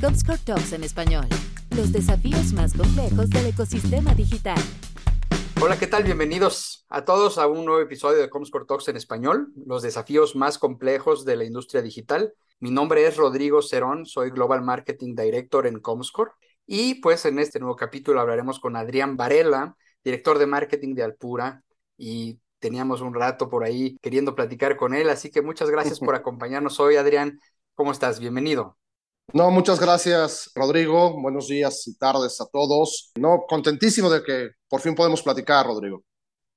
Comscore Talks en español. Los desafíos más complejos del ecosistema digital. Hola, ¿qué tal? Bienvenidos a todos a un nuevo episodio de Comscore Talks en español, los desafíos más complejos de la industria digital. Mi nombre es Rodrigo Cerón, soy Global Marketing Director en Comscore y pues en este nuevo capítulo hablaremos con Adrián Varela, director de marketing de Alpura y teníamos un rato por ahí queriendo platicar con él, así que muchas gracias por acompañarnos hoy, Adrián. ¿Cómo estás? Bienvenido. No, muchas gracias, Rodrigo. Buenos días y tardes a todos. No, contentísimo de que por fin podemos platicar, Rodrigo.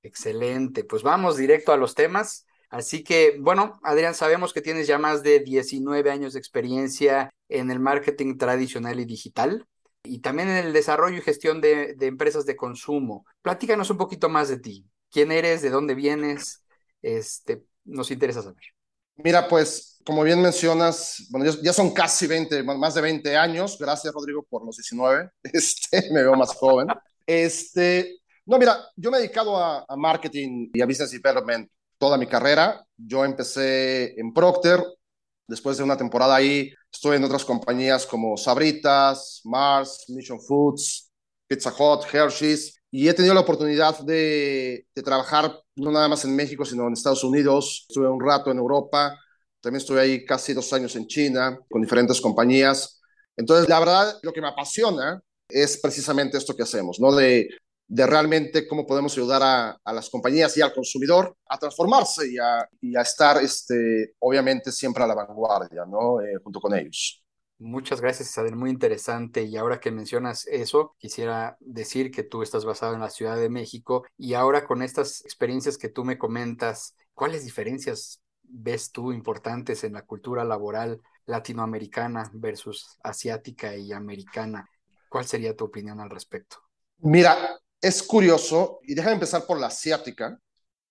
Excelente. Pues vamos directo a los temas. Así que, bueno, Adrián, sabemos que tienes ya más de 19 años de experiencia en el marketing tradicional y digital y también en el desarrollo y gestión de, de empresas de consumo. Platícanos un poquito más de ti. ¿Quién eres? ¿De dónde vienes? Este, nos interesa saber. Mira, pues como bien mencionas, bueno, ya son casi 20, más de 20 años. Gracias, Rodrigo, por los 19. Este, me veo más joven. Este, no, mira, yo me he dedicado a, a marketing y a business development toda mi carrera. Yo empecé en Procter, después de una temporada ahí estuve en otras compañías como Sabritas, Mars, Mission Foods, Pizza Hut, Hershey's, y he tenido la oportunidad de, de, trabajar no nada más en México, sino en Estados Unidos. Estuve un rato en Europa, también estuve ahí casi dos años en China, con diferentes compañías. Entonces, la verdad, lo que me apasiona es precisamente esto que hacemos, ¿no? De, de realmente cómo podemos ayudar a, a, las compañías y al consumidor a transformarse y a, y a estar, este, obviamente, siempre a la vanguardia, ¿no? Eh, junto con ellos. Muchas gracias, Isabel. Muy interesante. Y ahora que mencionas eso, quisiera decir que tú estás basado en la Ciudad de México y ahora con estas experiencias que tú me comentas, ¿cuáles diferencias ves tú importantes en la cultura laboral latinoamericana versus asiática y americana? ¿Cuál sería tu opinión al respecto? Mira, es curioso, y déjame empezar por la asiática,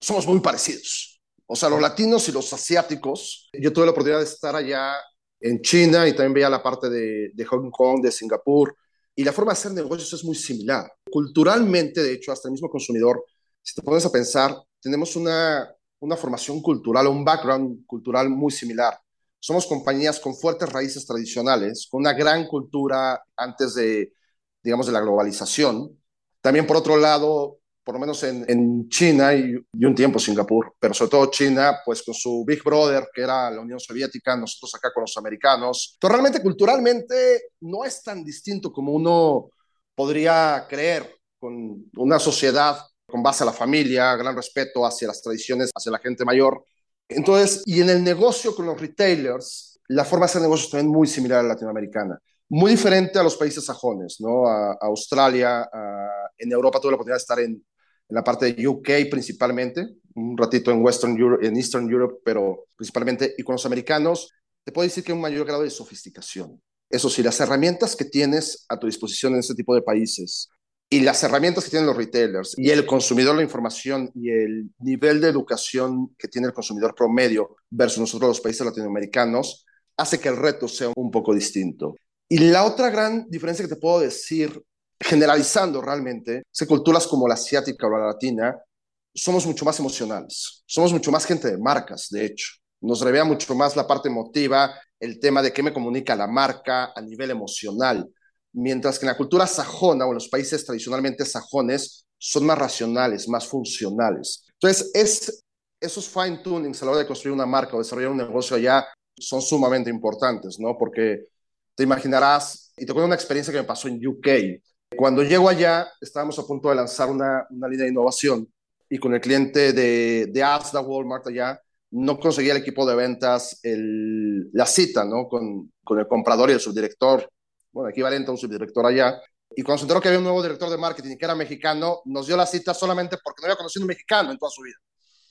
somos muy parecidos. O sea, los latinos y los asiáticos, yo tuve la oportunidad de estar allá en China y también veía la parte de, de, Hong Kong, de Singapur, y la forma de hacer negocios es muy similar. Culturalmente, de hecho, hasta el mismo consumidor, si te pones a pensar, tenemos una, una formación cultural, un background cultural muy similar. Somos compañías con fuertes raíces tradicionales, con una gran cultura antes de, digamos, de la globalización. También, por otro lado, por lo menos en, China y, y, un tiempo Singapur, pero sobre todo China, pues con su Big Brother, que era la Unión Soviética, nosotros acá con los americanos. Entonces, realmente culturalmente no es tan distinto como uno podría creer con una sociedad con base a la familia, gran respeto hacia las tradiciones, hacia la gente mayor. Entonces, y en el negocio con los retailers, la forma de hacer negocios también muy similar a la latinoamericana muy diferente a los países sajones, ¿no? A, a Australia, en Europa tuve la oportunidad de estar en, en, la parte de UK principalmente, un ratito en Western Europe, en Eastern Europe, pero principalmente, y con los americanos, te puedo decir que hay un mayor grado de sofisticación. Eso sí, las herramientas que tienes a tu disposición en este tipo de países y las herramientas que tienen los retailers y el consumidor, la información y el nivel de educación que tiene el consumidor promedio versus nosotros los países latinoamericanos, hace que el reto sea un poco distinto. Y la otra gran diferencia que te puedo decir, generalizando realmente, es que culturas como la asiática o la latina somos mucho más emocionales, somos mucho más gente de marcas, de hecho. Nos revea mucho más la parte emotiva, el tema de qué me comunica la marca a nivel emocional, mientras que en la cultura sajona o en los países tradicionalmente sajones son más racionales, más funcionales. Entonces, es, esos fine tunings a la hora de construir una marca o desarrollar un negocio allá son sumamente importantes, ¿no? Porque te imaginarás, y te cuento una experiencia que me pasó en UK. Cuando llego allá, estábamos a punto de lanzar una, línea de innovación y con el cliente de, de Asda, Walmart allá, no conseguía el equipo de ventas la cita ¿no? con el comprador y el subdirector, bueno, equivalente a un subdirector allá. Y cuando se enteró que había un nuevo director de marketing que era mexicano, nos dio la cita solamente porque no había conocido un mexicano en toda su vida.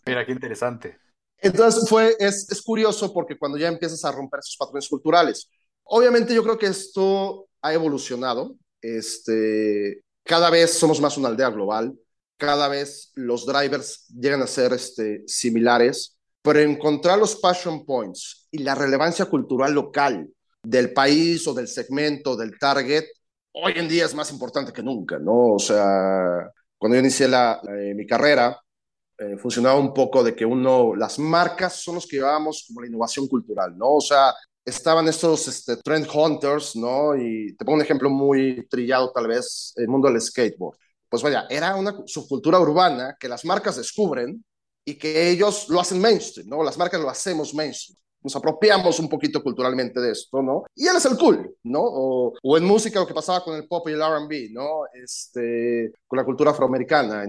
Mira, qué interesante. Entonces fue, es, es curioso porque cuando ya empiezas a romper esos patrones culturales, Obviamente yo creo que esto ha evolucionado. Este, cada vez somos más una aldea global, cada vez los drivers llegan a ser este, similares, pero encontrar los passion points y la relevancia cultural local del país o del segmento, del target, hoy en día es más importante que nunca, ¿no? O sea, cuando yo inicié la, eh, mi carrera, eh, funcionaba un poco de que uno, las marcas son los que llevábamos como la innovación cultural, ¿no? O sea, estaban estos este, trend hunters, ¿no? Y te pongo un ejemplo muy trillado tal vez, el mundo del skateboard. Pues vaya, era una subcultura urbana que las marcas descubren y que ellos lo hacen mainstream, ¿no? Las marcas lo hacemos mainstream. Nos apropiamos un poquito culturalmente de esto, ¿no? Y él es el cool, ¿no? O, o en música lo que pasaba con el pop y el RB, ¿no? Este, con la cultura afroamericana.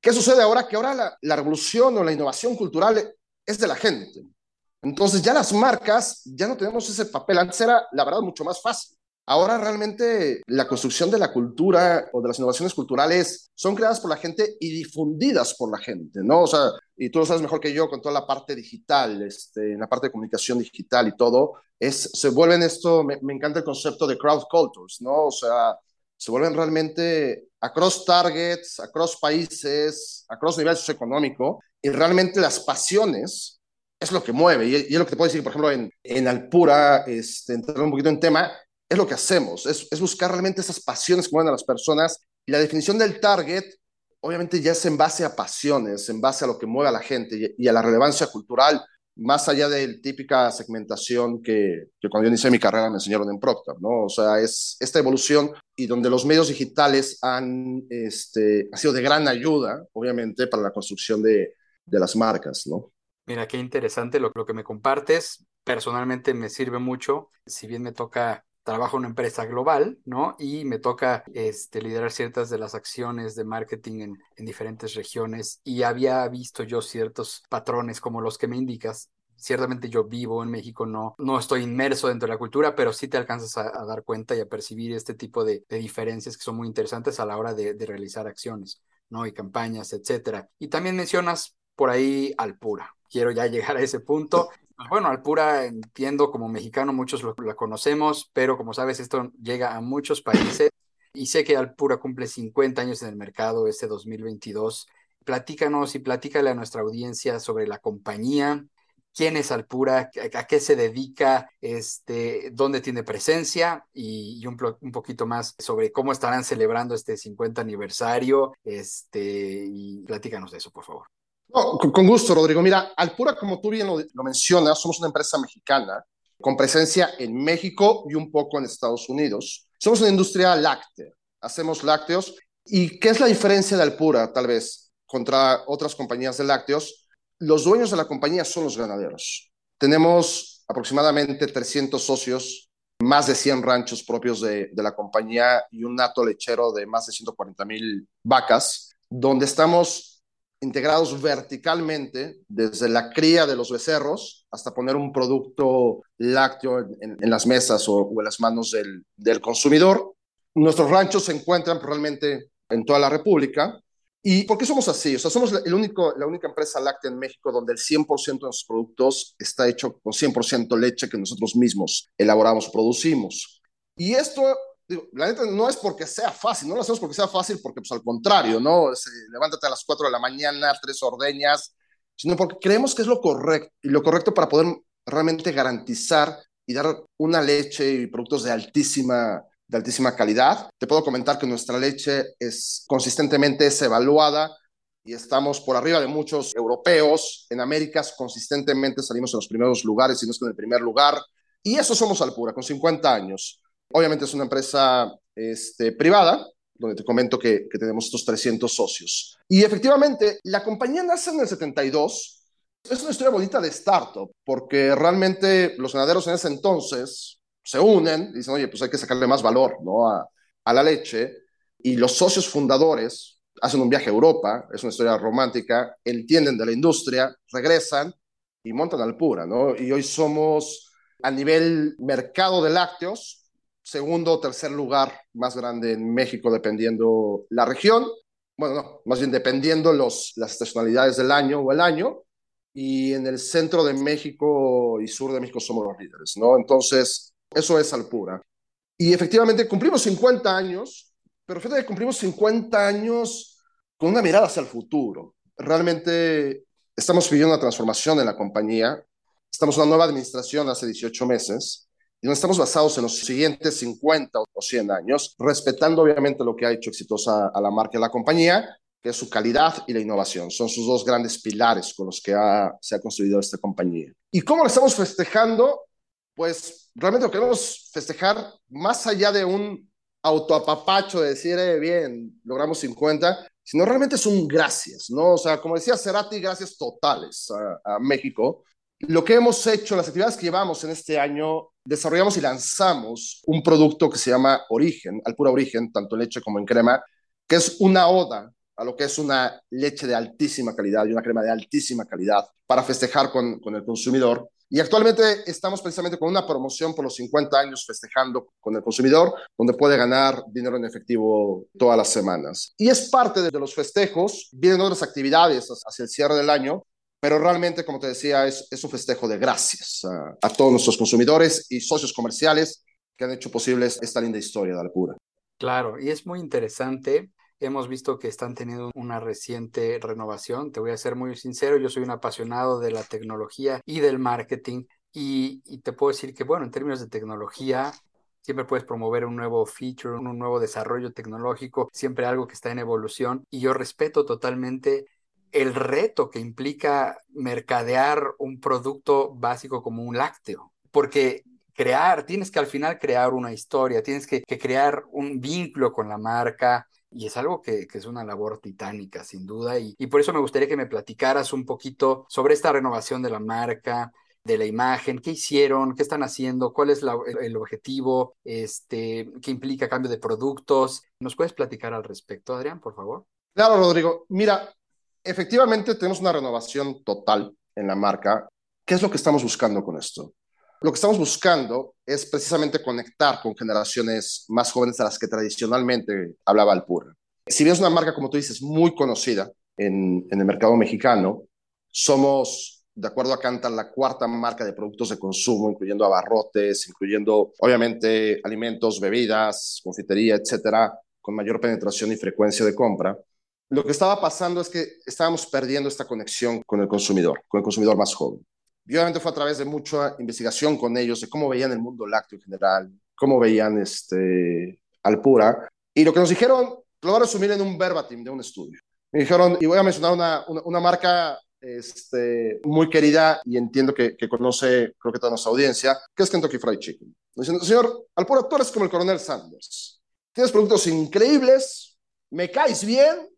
¿Qué sucede ahora? Que ahora la, la revolución o la innovación cultural es de la gente. Entonces ya las marcas, ya no tenemos ese papel. Antes era, la verdad, mucho más fácil. Ahora realmente la construcción de la cultura o de las innovaciones culturales son creadas por la gente y difundidas por la gente, ¿no? O sea, y tú lo sabes mejor que yo con toda la parte digital, este, en la parte de comunicación digital y todo, es, se vuelven esto, me, encanta el concepto de crowd cultures, ¿no? O sea, se vuelven realmente across targets, across países, across niveles socioeconómicos, y realmente las pasiones es lo que mueve. Y, y, es lo que te puedo decir, por ejemplo, en, en Alpura, este, entrar un poquito en tema, es lo que hacemos, es, es buscar realmente esas pasiones que mueven a las personas. Y la definición del target, obviamente, ya es en base a pasiones, en base a lo que mueve a la gente y, a la relevancia cultural, más allá de la típica segmentación que, que, cuando yo inicié mi carrera me enseñaron en Procter, ¿no? O sea, es esta evolución y donde los medios digitales han, este, sido de gran ayuda, obviamente, para la construcción de, de las marcas, ¿no? Mira, qué interesante lo, lo que me compartes. Personalmente me sirve mucho, si bien me toca trabajo en una empresa global, ¿no? Y me toca este, liderar ciertas de las acciones de marketing en, en, diferentes regiones y había visto yo ciertos patrones como los que me indicas. Ciertamente yo vivo en México, no, no estoy inmerso dentro de la cultura, pero sí te alcanzas a, dar cuenta y a percibir este tipo de, diferencias que son muy interesantes a la hora de, de realizar acciones, ¿no? Y campañas, etcétera. Y también mencionas por ahí Alpura. Quiero ya llegar a ese punto. Bueno, Alpura entiendo como mexicano, muchos lo, conocemos, pero como sabes, esto llega a muchos países y sé que Alpura cumple 50 años en el mercado este 2022. Platícanos y platícale a nuestra audiencia sobre la compañía, quién es Alpura, a qué se dedica, este, dónde tiene presencia y, y un, un, poquito más sobre cómo estarán celebrando este 50 aniversario. Este, y platícanos de eso, por favor. No, con gusto, Rodrigo. Mira, Alpura, como tú bien lo, lo, mencionas, somos una empresa mexicana con presencia en México y un poco en Estados Unidos. Somos una industria láctea, hacemos lácteos. ¿Y qué es la diferencia de Alpura, tal vez, contra otras compañías de lácteos? Los dueños de la compañía son los ganaderos. Tenemos aproximadamente 300 socios, más de 100 ranchos propios de, la compañía y un nato lechero de más de 140 mil vacas, donde estamos integrados verticalmente, desde la cría de los becerros hasta poner un producto lácteo en, las mesas o, en las manos del, del, consumidor. Nuestros ranchos se encuentran realmente en toda la República. ¿Y por qué somos así? O sea, somos el único, la única empresa láctea en México donde el 100% de nuestros productos está hecho con 100% leche que nosotros mismos elaboramos, producimos. Y esto digo, la neta no es porque sea fácil, no lo hacemos porque sea fácil, porque pues al contrario, ¿no? Se, levántate a las 4 de la mañana, tres ordeñas, sino porque creemos que es lo correcto y lo correcto para poder realmente garantizar y dar una leche y productos de altísima, de altísima calidad. Te puedo comentar que nuestra leche es consistentemente es evaluada y estamos por arriba de muchos europeos. En Américas consistentemente salimos en los primeros lugares, si no es que en el primer lugar. Y eso somos Alpura, con 50 años. Obviamente es una empresa este, privada, donde te comento que, tenemos estos 300 socios. Y efectivamente, la compañía nace en el 72. Es una historia bonita de startup, porque realmente los ganaderos en ese entonces se unen y dicen, oye, pues hay que sacarle más valor ¿no? a, a la leche. Y los socios fundadores hacen un viaje a Europa, es una historia romántica, entienden de la industria, regresan y montan Alpura, ¿no? Y hoy somos a nivel mercado de lácteos, segundo o tercer lugar más grande en México, dependiendo la región. Bueno, no, más bien dependiendo los, las estacionalidades del año o el año. Y en el centro de México y sur de México somos los líderes, ¿no? Entonces, eso es Alpura. Y efectivamente cumplimos 50 años, pero fíjate que cumplimos 50 años con una mirada hacia el futuro. Realmente estamos viviendo una transformación en la compañía. Estamos en una nueva administración hace 18 meses y no estamos basados en los siguientes 50 o 100 años, respetando obviamente lo que ha hecho exitosa a la marca y la compañía, que es su calidad y la innovación. Son sus dos grandes pilares con los que ha, se ha construido esta compañía. ¿Y cómo lo estamos festejando? pues realmente lo queremos festejar más allá de un autoapapacho de decir, eh, bien, logramos 50, sino realmente es un gracias, ¿no? O sea, como decía Cerati, gracias totales a, a México. Lo que hemos hecho, las actividades que llevamos en este año, desarrollamos y lanzamos un producto que se llama Origen, al pura origen, tanto en leche como en crema, que es una oda a lo que es una leche de altísima calidad y una crema de altísima calidad para festejar con, con el consumidor. Y actualmente estamos precisamente con una promoción por los 50 años festejando con el consumidor, donde puede ganar dinero en efectivo todas las semanas. Y es parte de, los festejos, vienen otras actividades hacia el cierre del año, pero realmente, como te decía, es, un festejo de gracias a, todos nuestros consumidores y socios comerciales que han hecho posible esta linda historia de Alpura. Claro, y es muy interesante Hemos visto que están teniendo una reciente renovación. Te voy a ser muy sincero, yo soy un apasionado de la tecnología y del marketing y, te puedo decir que, bueno, en términos de tecnología, siempre puedes promover un nuevo feature, un nuevo desarrollo tecnológico, siempre algo que está en evolución y yo respeto totalmente el reto que implica mercadear un producto básico como un lácteo, porque crear, tienes que al final crear una historia, tienes que, crear un vínculo con la marca, y es algo que, es una labor titánica, sin duda. Y, por eso me gustaría que me platicaras un poquito sobre esta renovación de la marca, de la imagen, qué hicieron, qué están haciendo, cuál es el, objetivo, este, qué implica cambio de productos. ¿Nos puedes platicar al respecto, Adrián, por favor? Claro, Rodrigo. Mira, efectivamente tenemos una renovación total en la marca. ¿Qué es lo que estamos buscando con esto? Lo que estamos buscando es precisamente conectar con generaciones más jóvenes a las que tradicionalmente hablaba Alpura. Si bien es una marca, como tú dices, muy conocida en, el mercado mexicano, somos, de acuerdo a Cantar, la cuarta marca de productos de consumo, incluyendo abarrotes, incluyendo, obviamente, alimentos, bebidas, confitería, etcétera, con mayor penetración y frecuencia de compra. Lo que estaba pasando es que estábamos perdiendo esta conexión con el consumidor, con el consumidor más joven. Y obviamente fue a través de mucha investigación con ellos, de cómo veían el mundo lácteo en general, cómo veían este, Alpura. Y lo que nos dijeron, lo voy a resumir en un verbatim de un estudio. Me dijeron, y voy a mencionar una, una, marca este, muy querida y entiendo que, que, conoce, creo que toda nuestra audiencia, que es Kentucky Fried Chicken. Diciendo, señor Alpura, tú eres como el coronel Sanders. Tienes productos increíbles, me caes bien,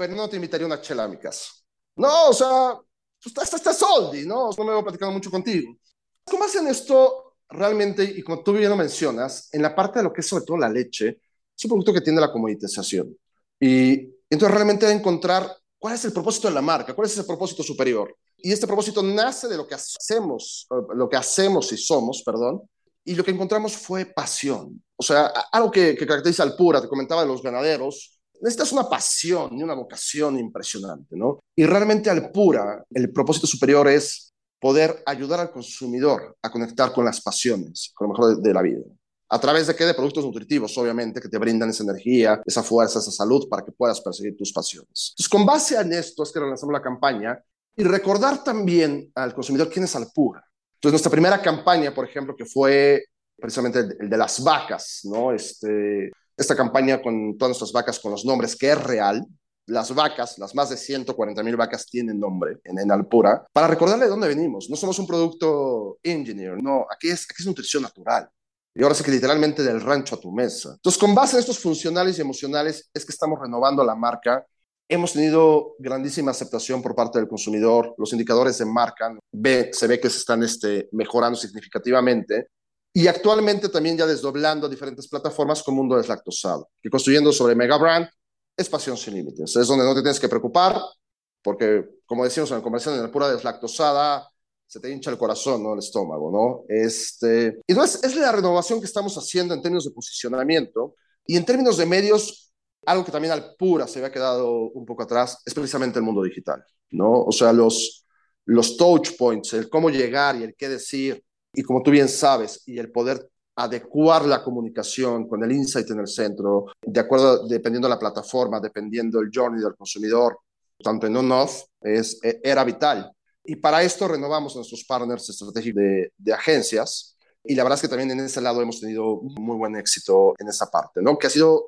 pero no te invitaría una chela a mi casa. No, o sea, pues está, está Soldi, ¿no? No me voy platicando mucho contigo. ¿Cómo hacen esto realmente? Y como tú bien lo mencionas, en la parte de lo que es sobre todo la leche, es un producto que tiene la comoditización. Y entonces realmente encontrar cuál es el propósito de la marca, cuál es ese propósito superior. Y este propósito nace de lo que hacemos, lo que hacemos y somos, perdón, y lo que encontramos fue pasión. O sea, algo que, que caracteriza al Pura, te comentaba de los ganaderos, necesitas una pasión y una vocación impresionante, ¿no? Y realmente al pura, el propósito superior es poder ayudar al consumidor a conectar con las pasiones, con lo mejor de, la vida. ¿A través de qué? De productos nutritivos, obviamente, que te brindan esa energía, esa fuerza, esa salud para que puedas perseguir tus pasiones. Entonces, con base en esto es que lanzamos la campaña y recordar también al consumidor quién es Alpura. Entonces, nuestra primera campaña, por ejemplo, que fue precisamente el de las vacas, ¿no? Este, esta campaña con todas nuestras vacas con los nombres, que es real. Las vacas, las más de 140 mil vacas tienen nombre en, en, Alpura, para recordarle de dónde venimos. No somos un producto engineer, no, aquí es, aquí es nutrición natural. Y ahora sí que literalmente del rancho a tu mesa. Entonces, con base en estos funcionales y emocionales, es que estamos renovando la marca. Hemos tenido grandísima aceptación por parte del consumidor. Los indicadores de marca ve, se ve que se están este, mejorando significativamente. Y actualmente también ya desdoblando diferentes plataformas con Mundo Deslactosado, que construyendo sobre Mega Brand es pasión sin límites. Es donde no te tienes que preocupar, porque como decimos en el comercial, en la pura deslactosada se te hincha el corazón, ¿no? El estómago, ¿no? Este, y entonces es la renovación que estamos haciendo en términos de posicionamiento y en términos de medios, algo que también al pura se había quedado un poco atrás, es precisamente el mundo digital, ¿no? O sea, los, los touch points, el cómo llegar y el qué decir, y como tú bien sabes, y el poder adecuar la comunicación con el insight en el centro, de acuerdo, dependiendo de la plataforma, dependiendo del journey del consumidor, tanto en on-off, e, era vital. Y para esto renovamos nuestros partners estratégicos de, de, agencias. Y la verdad es que también en ese lado hemos tenido muy buen éxito en esa parte, ¿no? Que ha sido,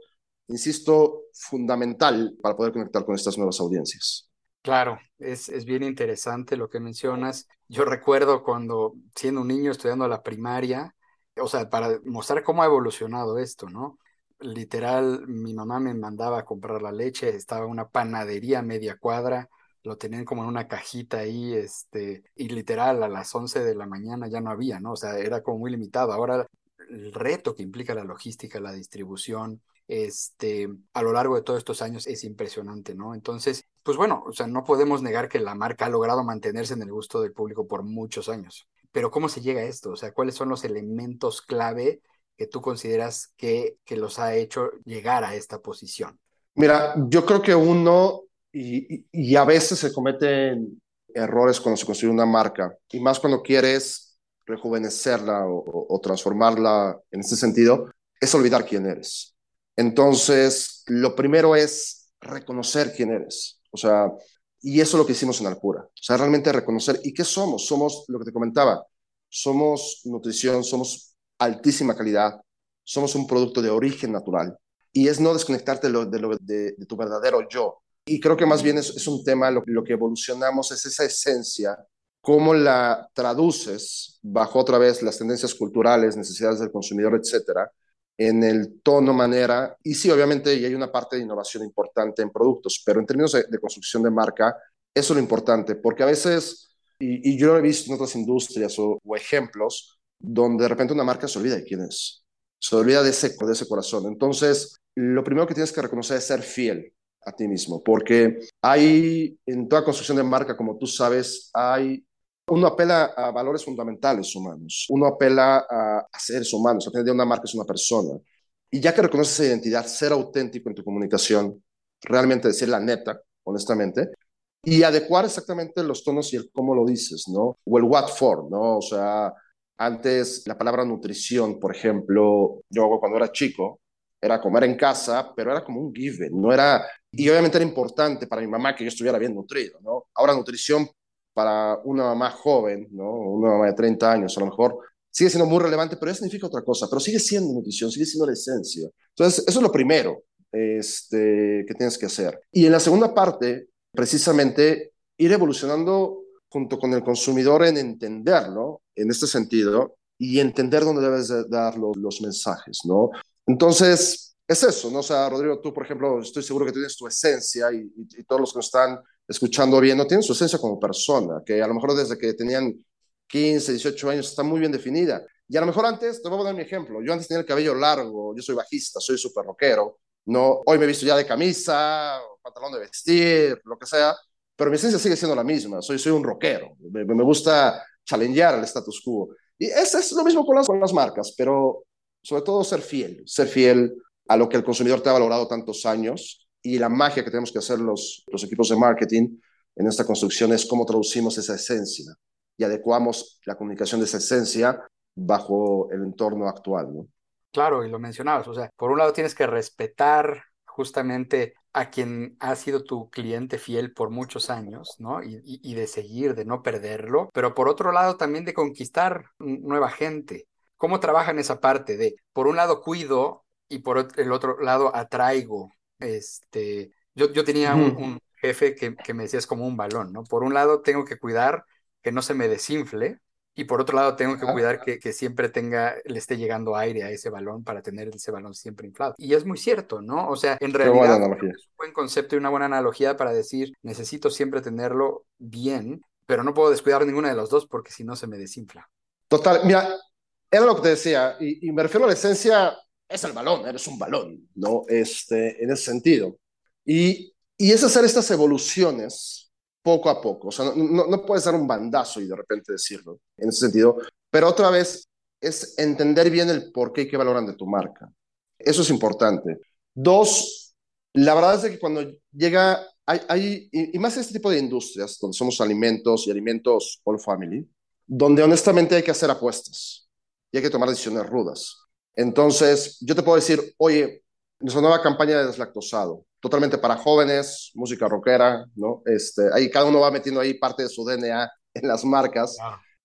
insisto, fundamental para poder conectar con estas nuevas audiencias. Claro, es, es bien interesante lo que mencionas. Yo recuerdo cuando siendo un niño estudiando la primaria, o sea, para mostrar cómo ha evolucionado esto, ¿no? Literal, mi mamá me mandaba a comprar la leche, estaba una panadería media cuadra, lo tenían como en una cajita ahí, este, y literal a las 11 de la mañana ya no había, ¿no? O sea, era como muy limitado. Ahora el reto que implica la logística, la distribución, este, a lo largo de todos estos años es impresionante, ¿no? Entonces, pues bueno, o sea, no podemos negar que la marca ha logrado mantenerse en el gusto del público por muchos años. Pero ¿cómo se llega a esto? O sea, ¿cuáles son los elementos clave que tú consideras que, que los ha hecho llegar a esta posición? Mira, yo creo que uno, y, y a veces se cometen errores cuando se construye una marca, y más cuando quieres rejuvenecerla o, o, transformarla en ese sentido, es olvidar quién eres. Entonces, lo primero es reconocer quién eres. O sea, y eso es lo que hicimos en Alcura. O sea, realmente reconocer. ¿Y qué somos? Somos lo que te comentaba. Somos nutrición, somos altísima calidad, somos un producto de origen natural. Y es no desconectarte de, lo, de, tu verdadero yo. Y creo que más bien es, es un tema, lo, lo, que evolucionamos es esa esencia, cómo la traduces bajo otra vez las tendencias culturales, necesidades del consumidor, etcétera, en el tono, manera, y sí, obviamente, hay una parte de innovación importante en productos, pero en términos de, de construcción de marca, eso es lo importante, porque a veces, y, y, yo lo he visto en otras industrias o, o, ejemplos, donde de repente una marca se olvida de quién es, se olvida de ese, de ese corazón. Entonces, lo primero que tienes que reconocer es ser fiel a ti mismo, porque hay, en toda construcción de marca, como tú sabes, hay uno apela a valores fundamentales humanos, uno apela a, a seres humanos, a tener una marca es una persona. Y ya que reconoces esa identidad, ser auténtico en tu comunicación, realmente decir la neta, honestamente, y adecuar exactamente los tonos y el cómo lo dices, ¿no? O el what for, ¿no? O sea, antes la palabra nutrición, por ejemplo, yo cuando era chico, era comer en casa, pero era como un given, no era, y obviamente era importante para mi mamá que yo estuviera bien nutrido, ¿no? Ahora nutrición para una mamá joven, ¿no? Una mamá de 30 años, a lo mejor sigue siendo muy relevante, pero ya significa otra cosa, pero sigue siendo nutrición, sigue siendo la esencia. Entonces, eso es lo primero este, que tienes que hacer. Y en la segunda parte, precisamente, ir evolucionando junto con el consumidor en entenderlo, en este sentido, y entender dónde debes de dar los, mensajes, ¿no? Entonces, es eso, ¿no? O sea, Rodrigo, tú, por ejemplo, estoy seguro que tienes tu esencia y, y todos los que están escuchando bien, no tienen su esencia como persona, que a lo mejor desde que tenían 15, 18 años está muy bien definida. Y a lo mejor antes, te voy a dar mi ejemplo, yo antes tenía el cabello largo, yo soy bajista, soy súper rockero, no, hoy me he visto ya de camisa, pantalón de vestir, lo que sea, pero mi esencia sigue siendo la misma, soy, soy un rockero, me, me gusta challengear el status quo. Y es, es lo mismo con las, con las marcas, pero sobre todo ser fiel, ser fiel a lo que el consumidor te ha valorado tantos años y la magia que tenemos que hacer los, los equipos de marketing en esta construcción es cómo traducimos esa esencia y adecuamos la comunicación de esa esencia bajo el entorno actual, ¿no? Claro, y lo mencionabas, o sea, por un lado tienes que respetar justamente a quien ha sido tu cliente fiel por muchos años, ¿no? Y, y, de seguir, de no perderlo, pero por otro lado también de conquistar nueva gente. ¿Cómo trabajan esa parte de, por un lado cuido y por el otro lado atraigo este, yo, yo tenía un, un jefe que, que, me decía es como un balón, ¿no? Por un lado tengo que cuidar que no se me desinfle y por otro lado tengo que cuidar que, que, siempre tenga, le esté llegando aire a ese balón para tener ese balón siempre inflado. Y es muy cierto, ¿no? O sea, en realidad es un buen concepto y una buena analogía para decir, necesito siempre tenerlo bien, pero no puedo descuidar ninguna de los dos porque si no se me desinfla. Total, mira, era lo que te decía, y, y me refiero a la esencia es el balón, eres un balón, ¿no? Este, en ese sentido. Y, y es hacer estas evoluciones poco a poco. O sea, no, no, no, puedes dar un bandazo y de repente decirlo en ese sentido, pero otra vez es entender bien el por qué y qué valoran de tu marca. Eso es importante. Dos, la verdad es que cuando llega, hay, hay y, y más este tipo de industrias, donde somos alimentos y alimentos all family, donde honestamente hay que hacer apuestas y hay que tomar decisiones rudas. Entonces, yo te puedo decir, oye, nuestra nueva campaña de deslactosado, totalmente para jóvenes, música rockera, ¿no? Este, ahí cada uno va metiendo ahí parte de su DNA en las marcas.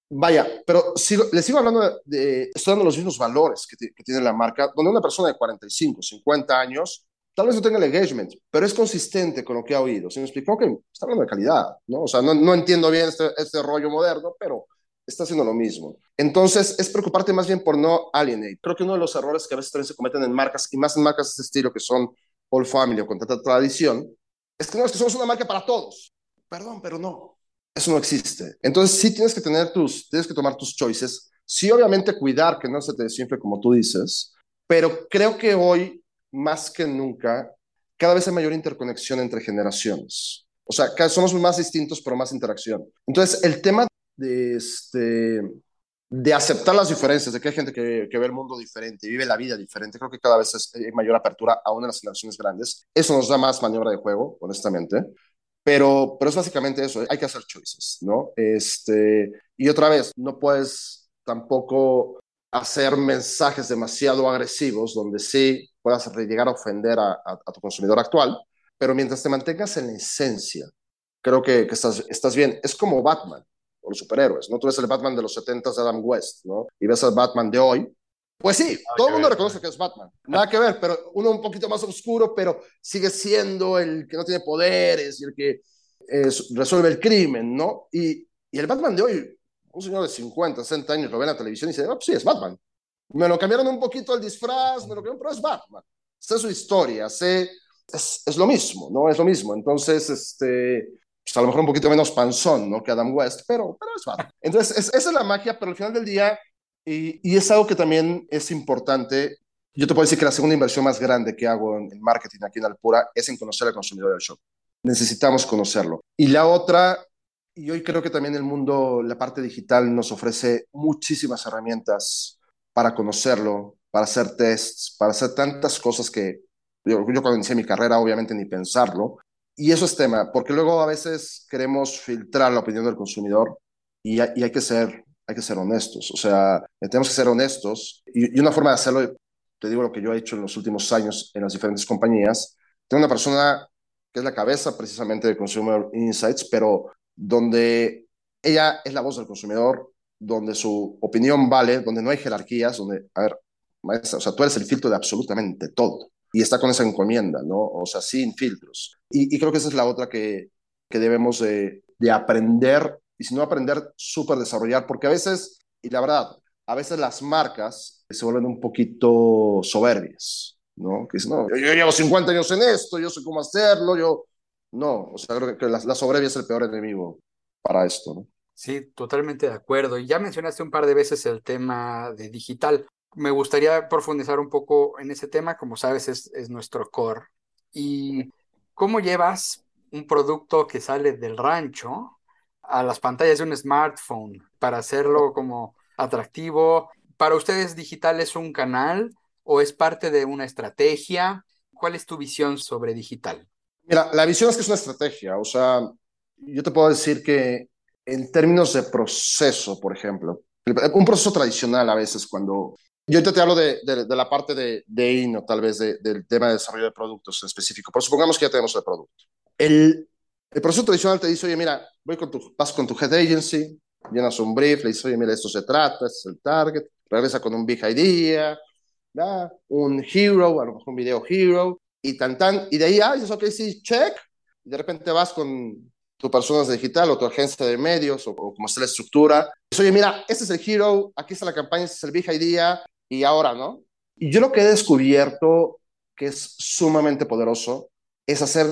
Vaya, pero sigo, les sigo hablando de, de, estoy dando los mismos valores que, que, tiene la marca, donde una persona de 45, 50 años tal vez no tenga el engagement, pero es consistente con lo que ha oído. Se me explicó que está hablando de calidad, ¿no? O sea, no, no entiendo bien este, este rollo moderno, pero está haciendo lo mismo. Entonces, es preocuparte más bien por no alienate. Creo que uno de los errores que a veces también se cometen en marcas, y más en marcas de este estilo que son All Family o con tanta tradición, es que no, es que somos una marca para todos. Perdón, pero no. Eso no existe. Entonces, sí tienes que tener tus, tienes que tomar tus choices. Sí, obviamente, cuidar que no se te desinfle como tú dices, pero creo que hoy, más que nunca, cada vez hay mayor interconexión entre generaciones. O sea, somos más distintos, pero más interacción. Entonces, el tema de, este, de aceptar las diferencias, de que hay gente que, que ve el mundo diferente, vive la vida diferente, creo que cada vez hay mayor apertura aún en las generaciones grandes. Eso nos da más maniobra de juego, honestamente. Pero, pero es básicamente eso, hay que hacer choices, ¿no? Este, y otra vez, no puedes tampoco hacer mensajes demasiado agresivos donde sí puedas llegar a ofender a, a, tu consumidor actual, pero mientras te mantengas en la esencia, creo que, que estás, estás bien. Es como Batman o los superhéroes, ¿no? Tú ves el Batman de los 70 de Adam West, ¿no? Y ves al Batman de hoy. Pues sí, todo el mundo reconoce que es Batman. Nada que ver, pero uno un poquito más oscuro, pero sigue siendo el que no tiene poderes y el que eh, resuelve el crimen, ¿no? Y, y, el Batman de hoy, un señor de 50, 60 años lo ve en la televisión y dice, oh, pues sí, es Batman. Me lo cambiaron un poquito el disfraz, me lo cambiaron, pero es Batman. Sé su historia, sé, es, es lo mismo, ¿no? Es lo mismo. Entonces, este, pues a lo mejor un poquito menos panzón, ¿no? Que Adam West, pero, pero es Batman. Entonces, es, esa es la magia, pero al final del día, y, y, es algo que también es importante, yo te puedo decir que la segunda inversión más grande que hago en, en marketing aquí en Alpura es en conocer al consumidor del shop. Necesitamos conocerlo. Y la otra, y hoy creo que también el mundo, la parte digital nos ofrece muchísimas herramientas para conocerlo, para hacer tests, para hacer tantas cosas que yo, yo cuando inicié mi carrera obviamente ni pensarlo, y eso es tema, porque luego a veces queremos filtrar la opinión del consumidor y, y hay, que ser, hay que ser honestos. O sea, tenemos que ser honestos y, y, una forma de hacerlo, te digo lo que yo he hecho en los últimos años en las diferentes compañías, tengo una persona que es la cabeza precisamente de Consumer Insights, pero donde ella es la voz del consumidor, donde su opinión vale, donde no hay jerarquías, donde, a ver, maestra, o sea, tú eres el filtro de absolutamente todo y está con esa encomienda, ¿no? O sea, sin filtros. Y, y creo que esa es la otra que, que debemos de, de, aprender, y si no aprender, súper desarrollar, porque a veces, y la verdad, a veces las marcas se vuelven un poquito soberbias, ¿no? Que dicen, no, yo, yo, llevo 50 años en esto, yo sé cómo hacerlo, yo... No, o sea, creo que la, la soberbia es el peor enemigo para esto, ¿no? Sí, totalmente de acuerdo. Y ya mencionaste un par de veces el tema de digital me gustaría profundizar un poco en ese tema, como sabes, es, es, nuestro core. ¿Y cómo llevas un producto que sale del rancho a las pantallas de un smartphone para hacerlo como atractivo? ¿Para ustedes digital es un canal o es parte de una estrategia? ¿Cuál es tu visión sobre digital? Mira, la visión es que es una estrategia. O sea, yo te puedo decir que en términos de proceso, por ejemplo, un proceso tradicional a veces cuando yo te hablo de, de, de la parte de, de INO, tal vez de, del tema de desarrollo de productos en específico, pero supongamos que ya tenemos el producto. El, el proceso tradicional te dice, oye, mira, voy con tu, vas con tu head agency, llenas un brief, le dices, oye, mira, esto se trata, este es el target, regresa con un big idea, un hero, a lo mejor un video hero, y tan tan, y de ahí, ah, dices, ok, sí, check, y de repente vas con tu persona digital o tu agencia de medios o, o como está la estructura. Oye, mira, este es el hero, aquí está la campaña, este es el big idea, y ahora, ¿no? Yo lo que he descubierto que es sumamente poderoso es hacer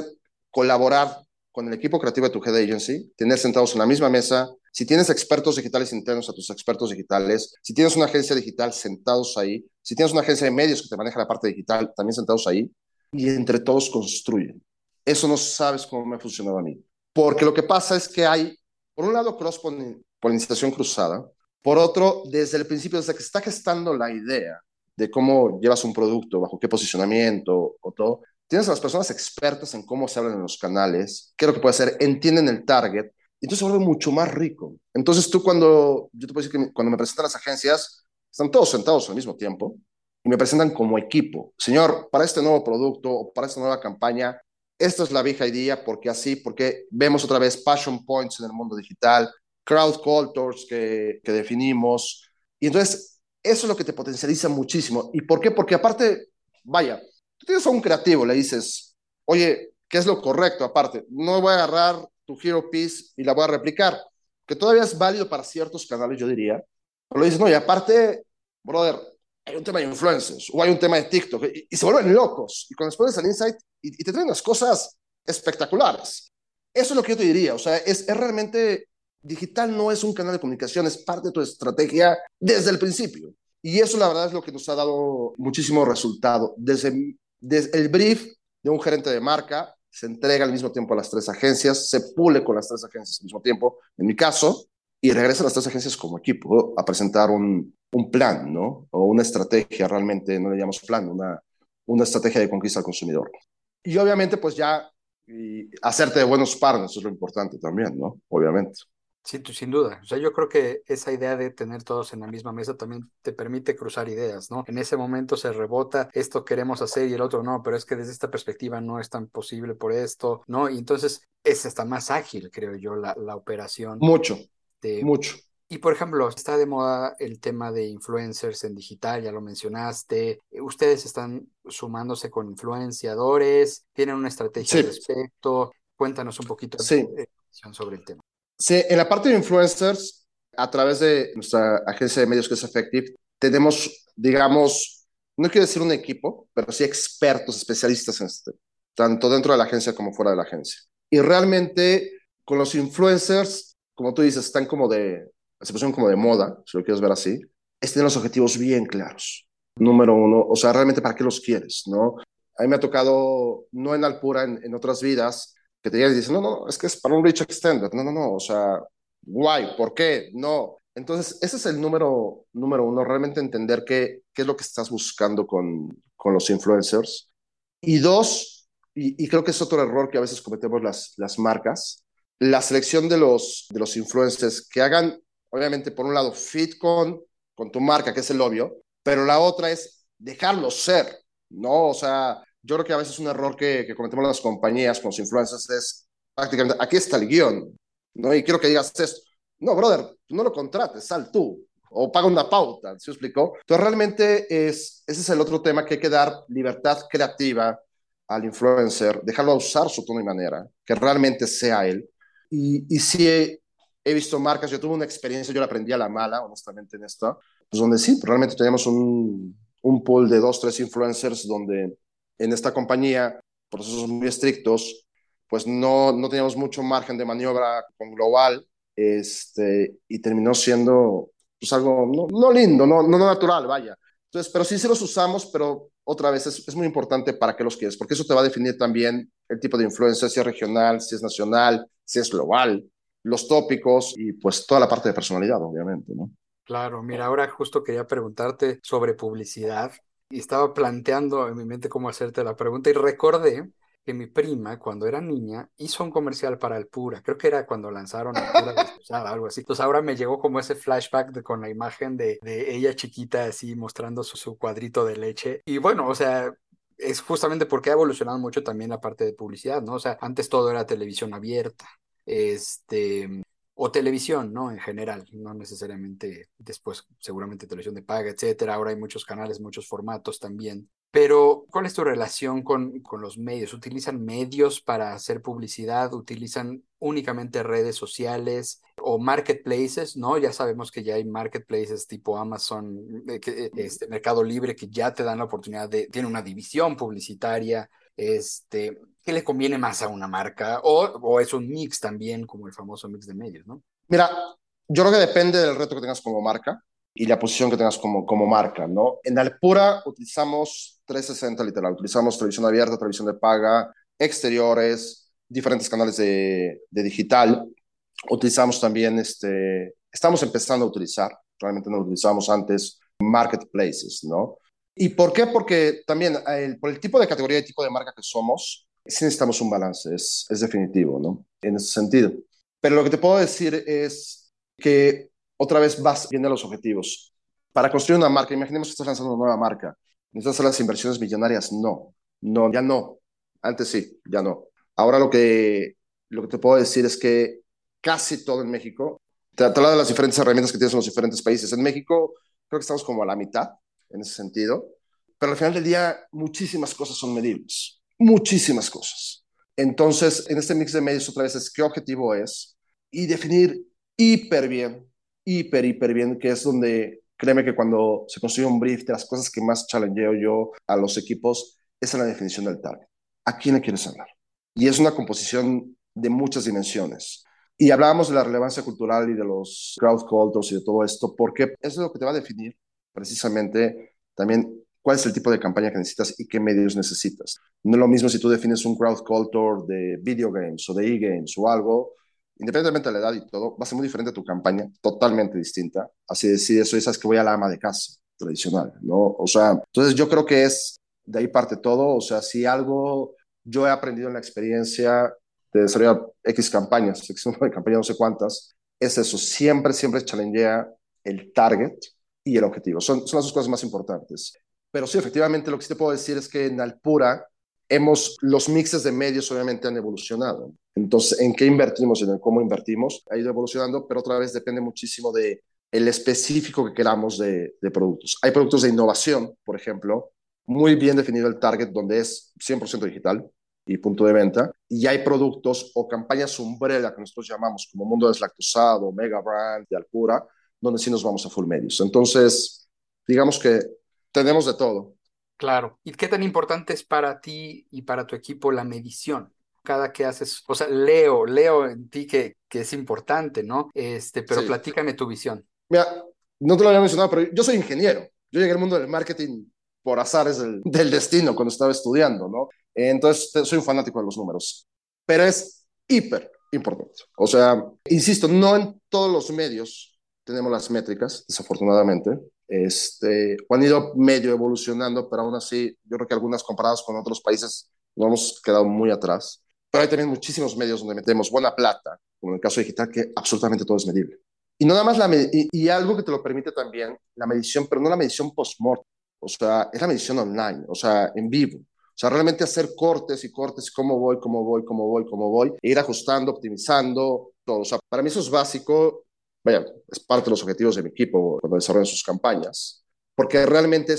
colaborar con el equipo creativo de tu head agency, tener sentados en la misma mesa, si tienes expertos digitales internos a tus expertos digitales, si tienes una agencia digital sentados ahí, si tienes una agencia de medios que te maneja la parte digital, también sentados ahí, y entre todos construyen. Eso no sabes cómo me ha funcionado a mí. Porque lo que pasa es que hay, por un lado, cross-polinización cruzada, por otro, desde el principio, desde que está gestando la idea de cómo llevas un producto, bajo qué posicionamiento o todo, tienes a las personas expertas en cómo se hablan en los canales, qué es lo que puede hacer, entienden el target, y entonces se vuelve mucho más rico. Entonces tú cuando, yo te puedo decir que cuando me presentan las agencias, están todos sentados al mismo tiempo y me presentan como equipo. Señor, para este nuevo producto o para esta nueva campaña, esta es la vieja idea, porque así, porque vemos otra vez passion points en el mundo digital, crowd cultures que, que definimos. Y entonces, eso es lo que te potencializa muchísimo. ¿Y por qué? Porque aparte, vaya, tienes a un creativo, le dices, oye, ¿qué es lo correcto? Aparte, no voy a agarrar tu hero piece y la voy a replicar, que todavía es válido para ciertos canales, yo diría. Pero le dices, no, y aparte, brother, hay un tema de influencers o hay un tema de TikTok y, se vuelven locos. Y cuando después al insight y, y, te traen unas cosas espectaculares. Eso es lo que yo te diría. O sea, es, es realmente digital no es un canal de comunicación, es parte de tu estrategia desde el principio. Y eso la verdad es lo que nos ha dado muchísimo resultado. Desde, el brief de un gerente de marca se entrega al mismo tiempo a las tres agencias, se pule con las tres agencias al mismo tiempo, en mi caso, y regresa a las tres agencias como equipo a presentar un, un plan, ¿no? O una estrategia, realmente no le llamamos plan, una, una estrategia de conquista al consumidor. Y obviamente, pues ya y hacerte de buenos partners es lo importante también, ¿no? Obviamente. Sí, sin duda. O sea, yo creo que esa idea de tener todos en la misma mesa también te permite cruzar ideas, ¿no? En ese momento se rebota, esto queremos hacer y el otro no, pero es que desde esta perspectiva no es tan posible por esto, ¿no? Y entonces es hasta más ágil, creo yo, la, la operación. Mucho, de, mucho. Y por ejemplo, está de moda el tema de influencers en digital, ya lo mencionaste. Ustedes están sumándose con influenciadores, tienen una estrategia al respecto. Cuéntanos un poquito sí. sobre el tema. Sí, en la parte de influencers, a través de nuestra agencia de medios que es Effective, tenemos, digamos, no quiero decir un equipo, pero sí expertos, especialistas en este, tanto dentro de la agencia como fuera de la agencia. Y realmente con los influencers, como tú dices, están como de, se pusieron como de moda, si lo quieres ver así, es tener los objetivos bien claros. Número uno, o sea, realmente para qué los quieres, ¿no? A mí me ha tocado, no en Alpura, en, en otras vidas, que te llegan y dicen, no, no, es que es para un reach extended. No, no, no, o sea, guay, ¿por qué? No. Entonces, ese es el número, número uno, realmente entender qué, qué es lo que estás buscando con, con los influencers. Y dos, y, y, creo que es otro error que a veces cometemos las, las marcas, la selección de los, de los influencers que hagan, obviamente, por un lado, fit con, con tu marca, que es el obvio, pero la otra es dejarlo ser, ¿no? O sea, yo creo que a veces un error que, que cometemos las compañías con los influencers es prácticamente, aquí está el guion, ¿no? Y quiero que digas esto. No, brother, no lo contrates, sal tú o paga una pauta, ¿se explicó? Entonces realmente es, ese es el otro tema que hay que dar libertad creativa al influencer, dejarlo usar su tono y manera, que realmente sea él. Y, y he, he, visto marcas, yo tuve una experiencia, yo la aprendí a la mala, honestamente, en esto, pues donde sí, realmente teníamos un, un pool de dos, tres influencers donde en esta compañía, procesos muy estrictos, pues no, no teníamos mucho margen de maniobra con global este, y terminó siendo pues algo no, no lindo, no, no, natural, vaya. Entonces, pero sí, sí los usamos, pero otra vez es, es, muy importante para qué los quieres, porque eso te va a definir también el tipo de influencia, si es regional, si es nacional, si es global, los tópicos y pues toda la parte de personalidad, obviamente, ¿no? Claro, mira, ahora justo quería preguntarte sobre publicidad y estaba planteando en mi mente cómo hacerte la pregunta y recordé que mi prima, cuando era niña, hizo un comercial para el Pura. Creo que era cuando lanzaron el Pura algo así. Entonces ahora me llegó como ese flashback de, con la imagen de, de ella chiquita así mostrando su, su, cuadrito de leche. Y bueno, o sea, es justamente porque ha evolucionado mucho también la parte de publicidad, ¿no? O sea, antes todo era televisión abierta. Este, o televisión, ¿no? En general, no necesariamente después, seguramente televisión de paga, etcétera. Ahora hay muchos canales, muchos formatos también. Pero, ¿cuál es tu relación con, con los medios? ¿Utilizan medios para hacer publicidad? ¿Utilizan únicamente redes sociales o marketplaces? ¿No? Ya sabemos que ya hay marketplaces tipo Amazon, eh, este, Mercado Libre, que ya te dan la oportunidad de, tiene una división publicitaria. Este, ¿Qué le conviene más a una marca? O, o, es un mix también, como el famoso mix de medios, ¿no? Mira, yo creo que depende del reto que tengas como marca y la posición que tengas como, como marca, ¿no? En Alpura utilizamos 360 literal, utilizamos televisión abierta, televisión de paga, exteriores, diferentes canales de, de digital. Utilizamos también, este, estamos empezando a utilizar, realmente no utilizamos antes, marketplaces, ¿no? ¿Y por qué? Porque también el, por el tipo de categoría y tipo de marca que somos, sí necesitamos un balance, es, es definitivo, ¿no? En ese sentido. Pero lo que te puedo decir es que otra vez vas viendo los objetivos. Para construir una marca, imaginemos que estás lanzando una nueva marca, ¿necesitas hacer las inversiones millonarias? No, no, ya no. Antes sí, ya no. Ahora lo que, lo que te puedo decir es que casi todo en México, te hablo de las diferentes herramientas que tienes en los diferentes países. En México creo que estamos como a la mitad en ese sentido. pero al final del día muchísimas cosas son medibles, muchísimas cosas. Entonces, en este mix de medios otra vez es qué objetivo es y definir hiper bien, hiper, hiper bien, que es donde créeme que cuando se construye un brief de las cosas que más challengeo yo a los equipos es en la definición del target. ¿A quién le quieres hablar? Y es una composición de muchas dimensiones. Y hablábamos de la relevancia cultural y de los crowd cultures y de todo esto, porque eso es lo que te va a definir precisamente también cuál es el tipo de campaña que necesitas y qué medios necesitas. No es lo mismo si tú defines un crowd culture de video games o de e-games o algo, independientemente de la edad y todo, va a ser muy diferente tu campaña, totalmente distinta. Así decir eso, sabes que voy a la ama de casa tradicional, ¿no? O sea, entonces yo creo que es de ahí parte todo, o sea, si algo yo he aprendido en la experiencia de desarrollar X campañas, X campañas, no sé cuántas, es eso, siempre, siempre challengea el target y el objetivo. Son, son las dos cosas más importantes. Pero sí, efectivamente, lo que sí te puedo decir es que en Alpura hemos, los mixes de medios obviamente han evolucionado. Entonces, ¿en qué invertimos y en cómo invertimos? Ha ido evolucionando, pero otra vez depende muchísimo de el específico que queramos de, de productos. Hay productos de innovación, por ejemplo, muy bien definido el target, donde es 100% digital y punto de venta. Y hay productos o campañas umbrella que nosotros llamamos como Mundo Deslactosado, Mega Brand de Alpura, donde sí nos vamos a full medios. Entonces, digamos que tenemos de todo. Claro. ¿Y qué tan importante es para ti y para tu equipo la medición? Cada que haces, o sea, leo, leo en ti que, que es importante, ¿no? Este, pero platícame tu visión. Mira, no te lo había mencionado, pero yo soy ingeniero. Yo llegué al mundo del marketing por azares del, del destino cuando estaba estudiando, ¿no? Entonces, soy un fanático de los números, pero es hiper importante. O sea, insisto, no en todos los medios tenemos las métricas, desafortunadamente. Este, han ido medio evolucionando, pero aún así, yo creo que algunas comparadas con otros países no hemos quedado muy atrás. Pero hay también muchísimos medios donde metemos buena plata, como en el caso digital, que absolutamente todo es medible. Y no nada más la y, y, algo que te lo permite también, la medición, pero no la medición post-mortem. O sea, es la medición online, o sea, en vivo. O sea, realmente hacer cortes y cortes, cómo voy, cómo voy, cómo voy, cómo voy, e ir ajustando, optimizando, todo. O sea, para mí eso es básico, vaya, es parte de los objetivos de mi equipo cuando desarrollan sus campañas, porque realmente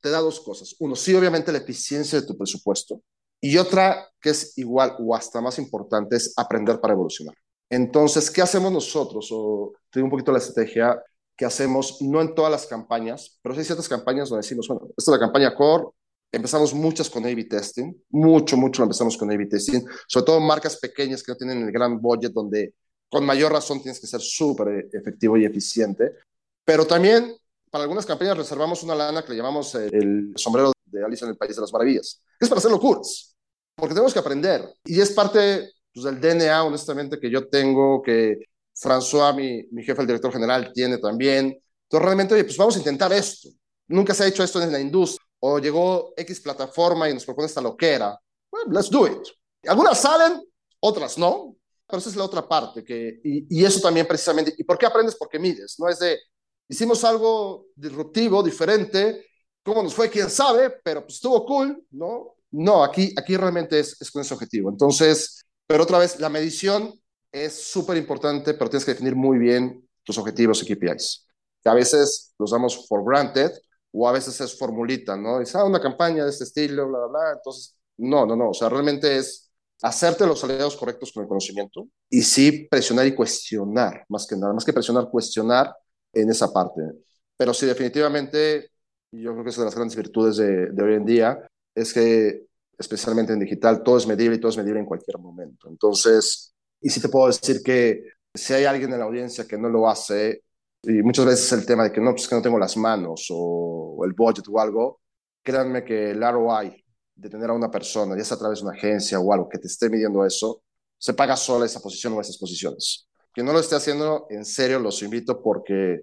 te da dos cosas. Uno, sí, obviamente la eficiencia de tu presupuesto, y otra que es igual o hasta más importante es aprender para evolucionar. Entonces, ¿qué hacemos nosotros? O te digo un poquito la estrategia que hacemos, no en todas las campañas, pero sí hay ciertas campañas donde decimos, bueno, esta es la campaña core, empezamos muchas con A-B testing, mucho, mucho empezamos con A-B testing, sobre todo marcas pequeñas que no tienen el gran budget, donde con mayor razón tienes que ser súper efectivo y eficiente. Pero también para algunas campañas reservamos una lana que le llamamos el sombrero de Alicia en el País de las Maravillas, es para hacer locuras, porque tenemos que aprender. Y es parte pues, del DNA, honestamente, que yo tengo, que François, mi, mi jefe, el director general, tiene también. Entonces, realmente, oye, pues vamos a intentar esto. Nunca se ha hecho esto en la industria. O llegó X plataforma y nos propone esta loquera. Well, let's do it. Algunas salen, otras no. Pero esa es la otra parte. Que, y, eso también precisamente. ¿Y por qué aprendes? Porque mides. No es de, hicimos algo disruptivo, diferente. ¿Cómo nos fue? ¿Quién sabe? Pero pues estuvo cool, ¿no? No, aquí, aquí realmente es, es con ese objetivo. Entonces, pero otra vez, la medición es súper importante, pero tienes que definir muy bien tus objetivos y KPIs. Que a veces los damos for granted o a veces es formulita, ¿no? Dices, ah, una campaña de este estilo, bla, bla, bla. Entonces, no, no, no. O sea, realmente es hacerte los aliados correctos con el conocimiento y sí presionar y cuestionar, más que nada, más que presionar, cuestionar en esa parte. Pero sí, definitivamente, yo creo que es una de las grandes virtudes de, de hoy en día, es que especialmente en digital, todo es medible y todo es medible en cualquier momento. Entonces, y sí te puedo decir que si hay alguien en la audiencia que no lo hace, y muchas veces el tema de que no, pues que no tengo las manos o, o el budget o algo, créanme que el ROI de tener a una persona, ya sea a través de una agencia o algo que te esté midiendo eso, se paga sola esa posición o esas posiciones. Que no lo esté haciendo, en serio, los invito porque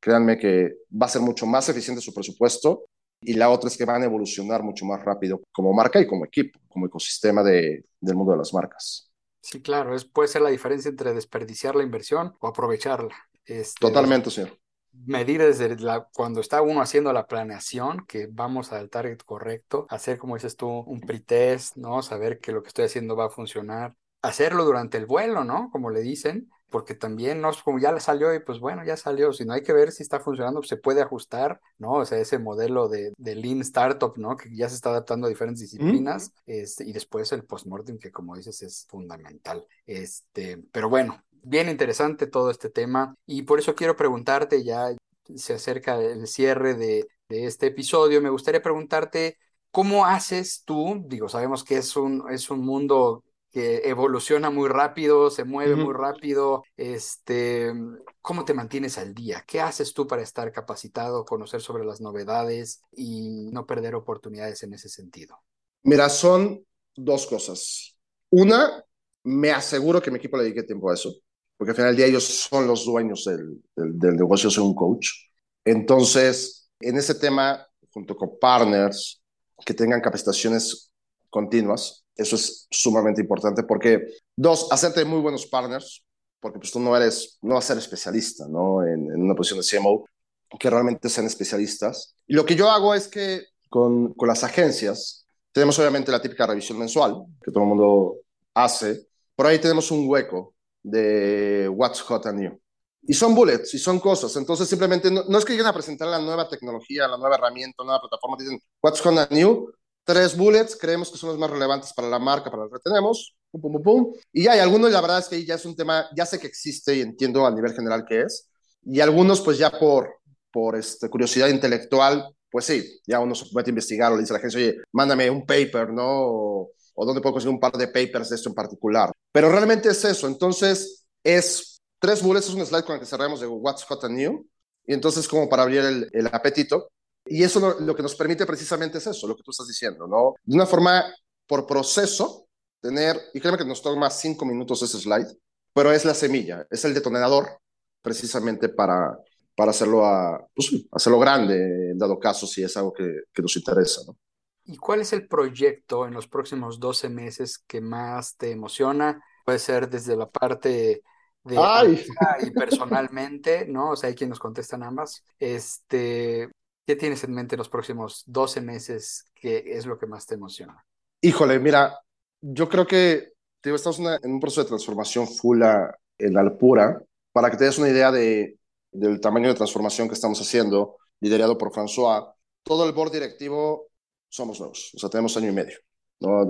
créanme que va a ser mucho más eficiente su presupuesto y la otra es que van a evolucionar mucho más rápido como marca y como equipo, como ecosistema de, del mundo de las marcas. Sí, claro, es, puede ser la diferencia entre desperdiciar la inversión o aprovecharla. Este, Totalmente, señor. Medir desde la, cuando está uno haciendo la planeación, que vamos al target correcto, hacer, como dices tú, un pretest, ¿no? Saber que lo que estoy haciendo va a funcionar. Hacerlo durante el vuelo, ¿no? Como le dicen, porque también, ¿no? Como ya salió y pues bueno, ya salió, si no hay que ver si está funcionando, pues se puede ajustar, ¿no? O sea, ese modelo de, de Lean Startup, ¿no? Que ya se está adaptando a diferentes disciplinas, este, y después el postmortem, que como dices es fundamental. Este, pero bueno, bien interesante todo este tema y por eso quiero preguntarte, ya se acerca el cierre de, de este episodio, me gustaría preguntarte, ¿cómo haces tú? Digo, sabemos que es un, es un mundo que evoluciona muy rápido, se mueve muy rápido. Este, ¿Cómo te mantienes al día? ¿Qué haces tú para estar capacitado, conocer sobre las novedades y no perder oportunidades en ese sentido? Mira, son dos cosas. Una, me aseguro que mi equipo le dedique tiempo a eso, porque al final del día ellos son los dueños del, del, del negocio, soy un coach. Entonces, en ese tema, junto con partners que tengan capacitaciones continuas, eso es sumamente importante porque, dos, hacerte muy buenos partners, porque pues tú no eres, no vas a ser especialista, ¿no? En, en una posición de CMO, que realmente sean especialistas. Y lo que yo hago es que con, con las agencias, tenemos obviamente la típica revisión mensual, que todo el mundo hace. Por ahí tenemos un hueco de What's Hot and New. Y son bullets, y son cosas. Entonces, simplemente no, no es que lleguen a presentar la nueva tecnología, la nueva herramienta, la nueva plataforma, dicen What's Hot and New, tres bullets, creemos que son los más relevantes para la marca, para lo que tenemos, pum, pum, pum, pum. Y hay algunos, la verdad es que ya es un tema, ya sé que existe y entiendo a nivel general qué es, y algunos pues ya por, por este, curiosidad intelectual, pues sí, ya uno se puede investigar o le dice a la agencia, oye, mándame un paper, ¿no? O, o dónde puedo conseguir un par de papers de esto en particular. Pero realmente es eso, entonces es tres bullets, es un slide con el que cerramos de What's Hot and New, y entonces como para abrir el, apetito, y eso lo, lo, que nos permite precisamente es eso, lo que tú estás diciendo, ¿no? De una forma, por proceso, tener, y créeme que nos toma cinco minutos ese slide, pero es la semilla, es el detonador precisamente para, para hacerlo, a, pues, hacerlo grande, en dado caso, si es algo que, que nos interesa, ¿no? ¿Y cuál es el proyecto en los próximos 12 meses que más te emociona? Puede ser desde la parte de Ay. y personalmente, ¿no? O sea, hay quien nos contestan ambas. Este, ¿Qué tienes en mente los próximos 12 meses? ¿Qué es lo que más te emociona? Híjole, mira, yo creo que estamos una, en un proceso de transformación full a, en Alpura. Para que te des una idea de, del tamaño de transformación que estamos haciendo, liderado por François, todo el board directivo somos nuevos, o sea, tenemos año y medio. ¿no?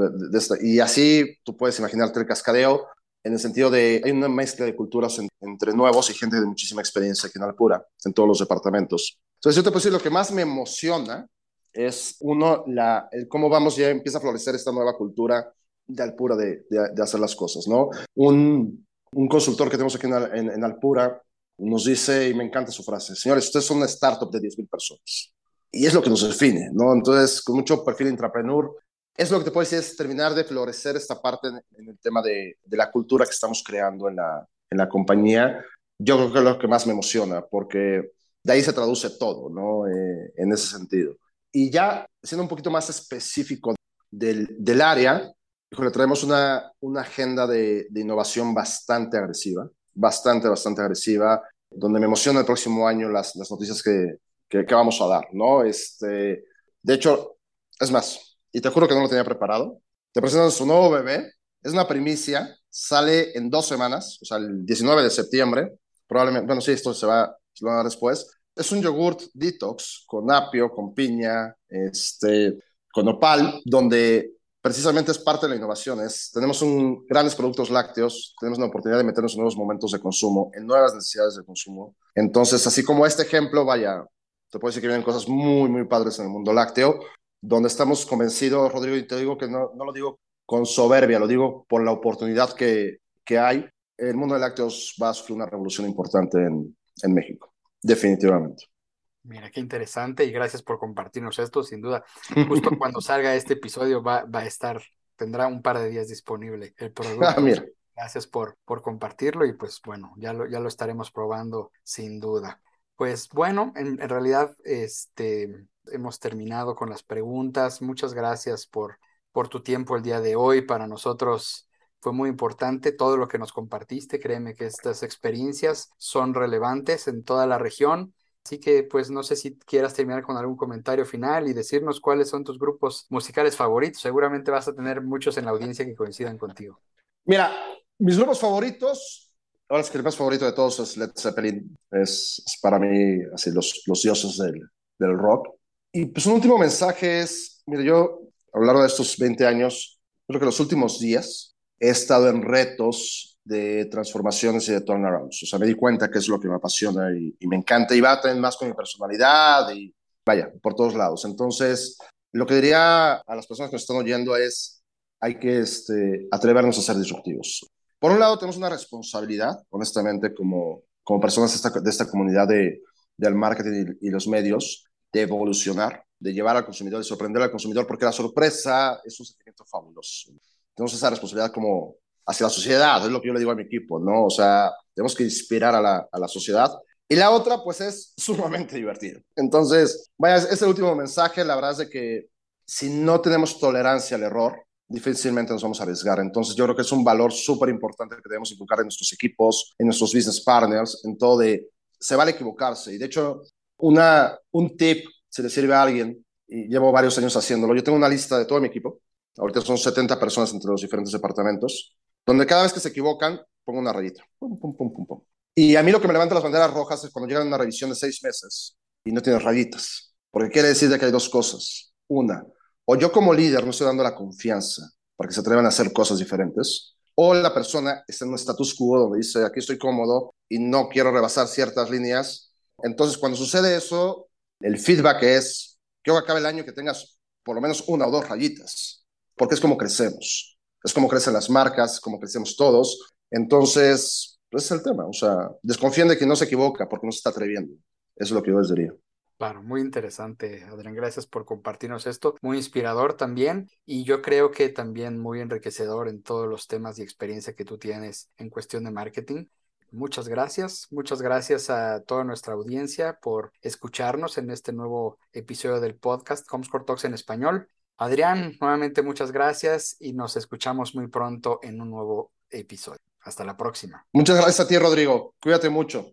Y así tú puedes imaginarte el cascadeo en el sentido de hay una mezcla de culturas en, entre nuevos y gente de muchísima experiencia aquí en Alpura, en todos los departamentos. Entonces yo te puedo decir, lo que más me emociona es, uno, la, el cómo vamos, ya empieza a florecer esta nueva cultura de Alpura de, de, hacer las cosas, ¿no? Un, un, consultor que tenemos aquí en, en, en, Alpura nos dice, y me encanta su frase, señores, ustedes son una startup de 10.000 personas. Y es lo que nos define, ¿no? Entonces, con mucho perfil intrapreneur, es lo que te puedo decir, es terminar de florecer esta parte en, en el tema de, de, la cultura que estamos creando en la, en la compañía. Yo creo que es lo que más me emociona, porque de ahí se traduce todo, ¿no? Eh, en ese sentido. Y ya siendo un poquito más específico del, del área, híjole, traemos una, una agenda de, de, innovación bastante agresiva, bastante, bastante agresiva, donde me emociona el próximo año las, las noticias que, que, que, vamos a dar, ¿no? Este, de hecho, es más, y te juro que no lo tenía preparado, te presentan su nuevo bebé, es una primicia, sale en dos semanas, o sea, el 19 de septiembre, probablemente, bueno, sí, esto se va lo van a dar después. Es un yogurt detox con apio, con piña, este, con opal, donde precisamente es parte de la innovación. Es, tenemos un, grandes productos lácteos, tenemos la oportunidad de meternos en nuevos momentos de consumo, en nuevas necesidades de consumo. Entonces, así como este ejemplo, vaya, te puedo decir que vienen cosas muy, muy padres en el mundo lácteo, donde estamos convencidos, Rodrigo, y te digo que no, no lo digo con soberbia, lo digo por la oportunidad que, que hay. El mundo de lácteos va a sufrir una revolución importante en, en México, definitivamente. Mira, qué interesante y gracias por compartirnos esto, sin duda. Justo cuando salga este episodio va, va, a estar, tendrá un par de días disponible el producto. Ah, mira. Gracias por, por compartirlo y pues bueno, ya lo, ya lo estaremos probando sin duda. Pues bueno, en, realidad este, hemos terminado con las preguntas. Muchas gracias por, por tu tiempo el día de hoy. Para nosotros fue muy importante todo lo que nos compartiste. Créeme que estas experiencias son relevantes en toda la región. Así que, pues, no sé si quieras terminar con algún comentario final y decirnos cuáles son tus grupos musicales favoritos. Seguramente vas a tener muchos en la audiencia que coincidan contigo. Mira, mis grupos favoritos, Ahora es que el más favorito de todos es Led Zeppelin. Es, para mí así los, los dioses del, rock. Y pues un último mensaje es, mire, yo a lo largo de estos 20 años, creo que los últimos días he estado en retos de transformaciones y de turnarounds. O sea, me di cuenta que es lo que me apasiona y, me encanta y va también más con mi personalidad y vaya, por todos lados. Entonces, lo que diría a las personas que nos están oyendo es, hay que este, atrevernos a ser disruptivos. Por un lado, tenemos una responsabilidad, honestamente, como, como personas de esta, de esta comunidad de, del marketing y, y los medios, de evolucionar, de llevar al consumidor y sorprender al consumidor, porque la sorpresa es un sentimiento fabuloso. Tenemos esa responsabilidad como hacia la sociedad, es lo que yo le digo a mi equipo, ¿no? O sea, tenemos que inspirar a la, a la sociedad. Y la otra, pues, es sumamente divertido. Entonces, vaya, ese último mensaje, la verdad es de que si no tenemos tolerancia al error, difícilmente nos vamos a arriesgar. Entonces, yo creo que es un valor súper importante que debemos inculcar en nuestros equipos, en nuestros business partners, en todo de, se vale equivocarse. Y de hecho, una, un tip, si le sirve a alguien, y llevo varios años haciéndolo, yo tengo una lista de todo mi equipo, ahorita son 70 personas entre los diferentes departamentos, donde cada vez que se equivocan, pongo una rayita. Pum, pum, pum, pum, pum. Y a mí lo que me levanta las banderas rojas es cuando llegan a una revisión de seis meses y no tienes rayitas, porque quiere decir que hay dos cosas. Una, o yo como líder no estoy dando la confianza para que se atrevan a hacer cosas diferentes, o la persona está en un status quo donde dice, aquí estoy cómodo y no quiero rebasar ciertas líneas entonces, cuando sucede eso, el feedback es, que acabe el año que tengas por lo menos una o dos rayitas, porque es como crecemos, es como crecen las marcas, como crecemos todos. Entonces, ese es el tema, o sea, desconfíen de que no se equivoca porque no se está atreviendo. Es lo que yo les diría. Claro, muy interesante, Adrián. Gracias por compartirnos esto. Muy inspirador también y yo creo que también muy enriquecedor en todos los temas y experiencia que tú tienes en cuestión de marketing. Muchas gracias, muchas gracias a toda nuestra audiencia por escucharnos en este nuevo episodio del podcast Comscore Talks en español. Adrián, nuevamente muchas gracias y nos escuchamos muy pronto en un nuevo episodio. Hasta la próxima. Muchas gracias a ti, Rodrigo. Cuídate mucho.